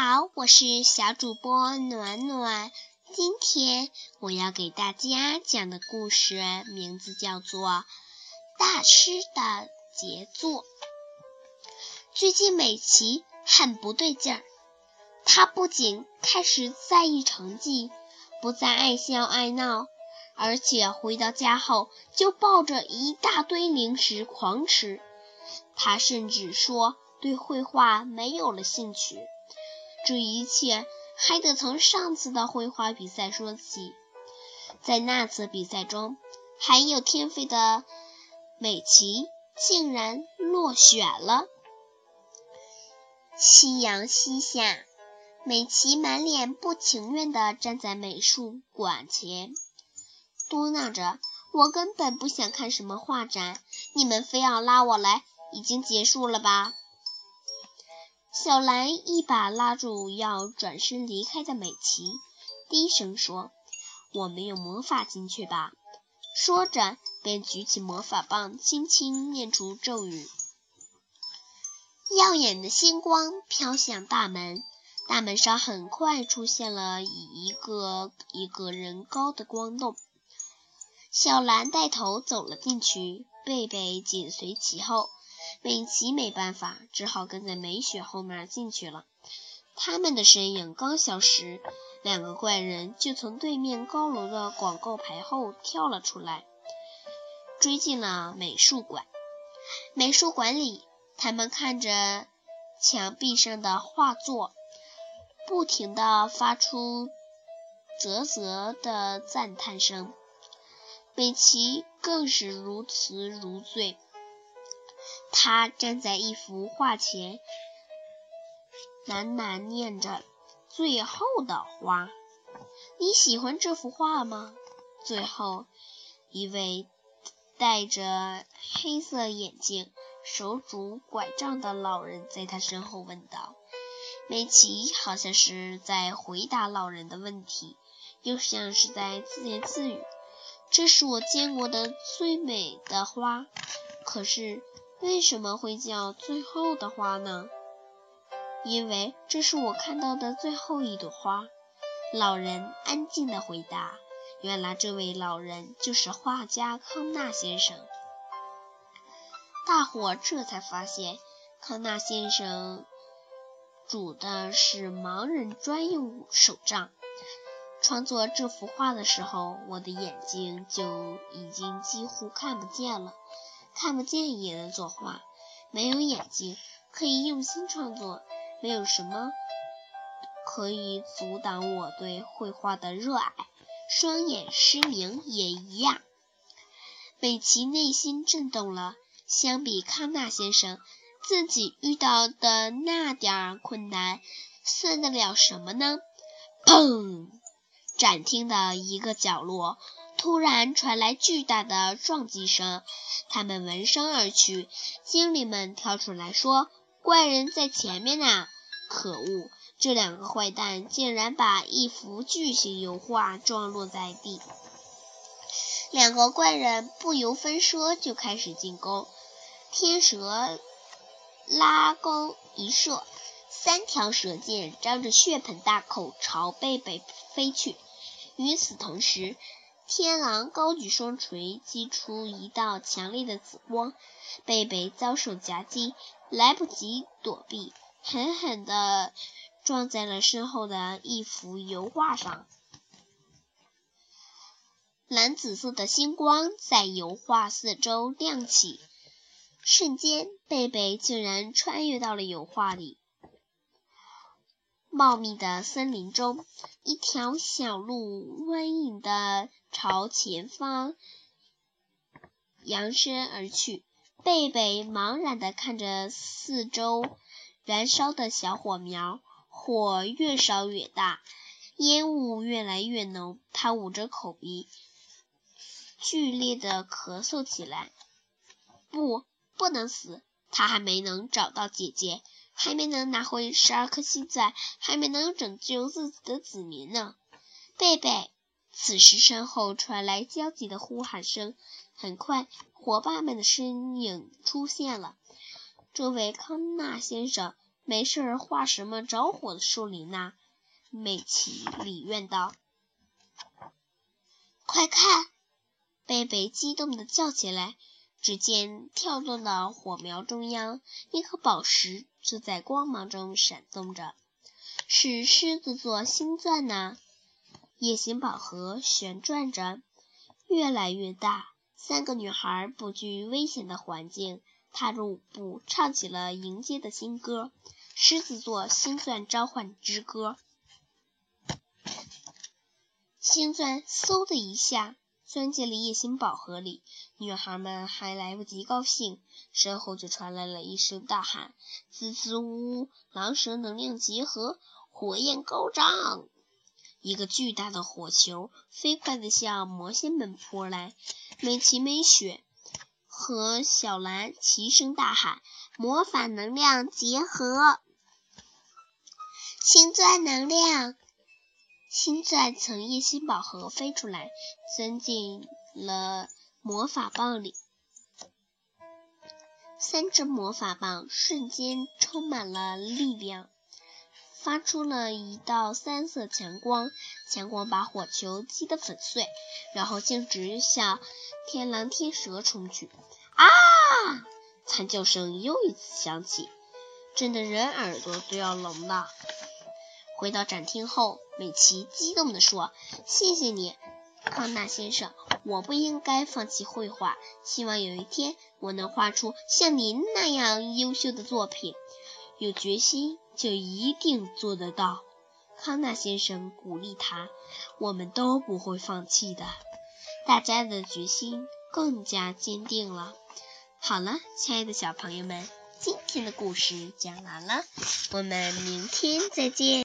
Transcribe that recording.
好，我是小主播暖暖。今天我要给大家讲的故事名字叫做《大师的杰作》。最近美琪很不对劲儿，她不仅开始在意成绩，不再爱笑爱闹，而且回到家后就抱着一大堆零食狂吃。她甚至说对绘画没有了兴趣。这一切还得从上次的绘画比赛说起。在那次比赛中，很有天赋的美琪竟然落选了。夕阳西下，美琪满脸不情愿地站在美术馆前，嘟囔着：“我根本不想看什么画展，你们非要拉我来，已经结束了吧？”小兰一把拉住要转身离开的美琪，低声说：“我没有魔法进去吧？”说着，便举起魔法棒，轻轻念出咒语。耀眼的星光飘向大门，大门上很快出现了一个一个人高的光洞。小兰带头走了进去，贝贝紧随其后。美琪没办法，只好跟在美雪后面进去了。他们的身影刚消失，两个怪人就从对面高楼的广告牌后跳了出来，追进了美术馆。美术馆里，他们看着墙壁上的画作，不停地发出啧啧的赞叹声。美琪更是如痴如醉。他站在一幅画前，喃喃念着：“最后的花。”你喜欢这幅画吗？最后一位戴着黑色眼镜、手拄拐杖的老人在他身后问道。美琪好像是在回答老人的问题，又像是在自言自语：“这是我见过的最美的花。”可是。为什么会叫最后的花呢？因为这是我看到的最后一朵花。老人安静地回答。原来这位老人就是画家康纳先生。大伙这才发现，康纳先生拄的是盲人专用手杖。创作这幅画的时候，我的眼睛就已经几乎看不见了。看不见也能作画，没有眼睛可以用心创作，没有什么可以阻挡我对绘画的热爱。双眼失明也一样。美琪内心震动了。相比康纳先生，自己遇到的那点儿困难，算得了什么呢？砰！展厅的一个角落。突然传来巨大的撞击声，他们闻声而去。精灵们跳出来说：“怪人在前面呢！”可恶，这两个坏蛋竟然把一幅巨型油画撞落在地。两个怪人不由分说就开始进攻。天蛇拉钩一射，三条蛇箭张着血盆大口朝贝贝飞去。与此同时，天狼高举双锤，击出一道强烈的紫光。贝贝遭受夹击，来不及躲避，狠狠地撞在了身后的一幅油画上。蓝紫色的星光在油画四周亮起，瞬间，贝贝竟然穿越到了油画里。茂密的森林中，一条小路蜿蜒的朝前方扬身而去。贝贝茫然地看着四周燃烧的小火苗，火越烧越大，烟雾越来越浓。他捂着口鼻，剧烈地咳嗽起来。不，不能死！他还没能找到姐姐。还没能拿回十二颗星仔，还没能拯救自己的子民呢。贝贝，此时身后传来焦急的呼喊声。很快，伙伴们的身影出现了。这位康纳先生，没事儿画什么着火的树林呐？美琪礼怨道：“快看！”贝贝激动地叫起来。只见跳动的火苗中央，一颗宝石就在光芒中闪动着，是狮子座星钻呢。夜行宝盒旋转着，越来越大。三个女孩不惧危险的环境，踏入舞步，唱起了迎接的新歌——狮子座星钻召唤之歌。星钻嗖的一下。钻进了夜行宝盒里，女孩们还来不及高兴，身后就传来了一声大喊：“滋滋呜！狼蛇能量结合，火焰高涨！”一个巨大的火球飞快地向魔仙们扑来。美琪、美雪和小兰齐声大喊：“魔法能量结合，星钻能量！”星钻从夜星宝盒飞出来，钻进了魔法棒里。三只魔法棒瞬间充满了力量，发出了一道三色强光，强光把火球击得粉碎，然后径直向天狼天蛇冲去。啊！惨叫声又一次响起，震得人耳朵都要聋了。回到展厅后，美琪激动地说：“谢谢你，康纳先生。我不应该放弃绘画，希望有一天我能画出像您那样优秀的作品。有决心就一定做得到。”康纳先生鼓励他：“我们都不会放弃的。”大家的决心更加坚定了。好了，亲爱的小朋友们，今天的故事讲完了，我们明天再见。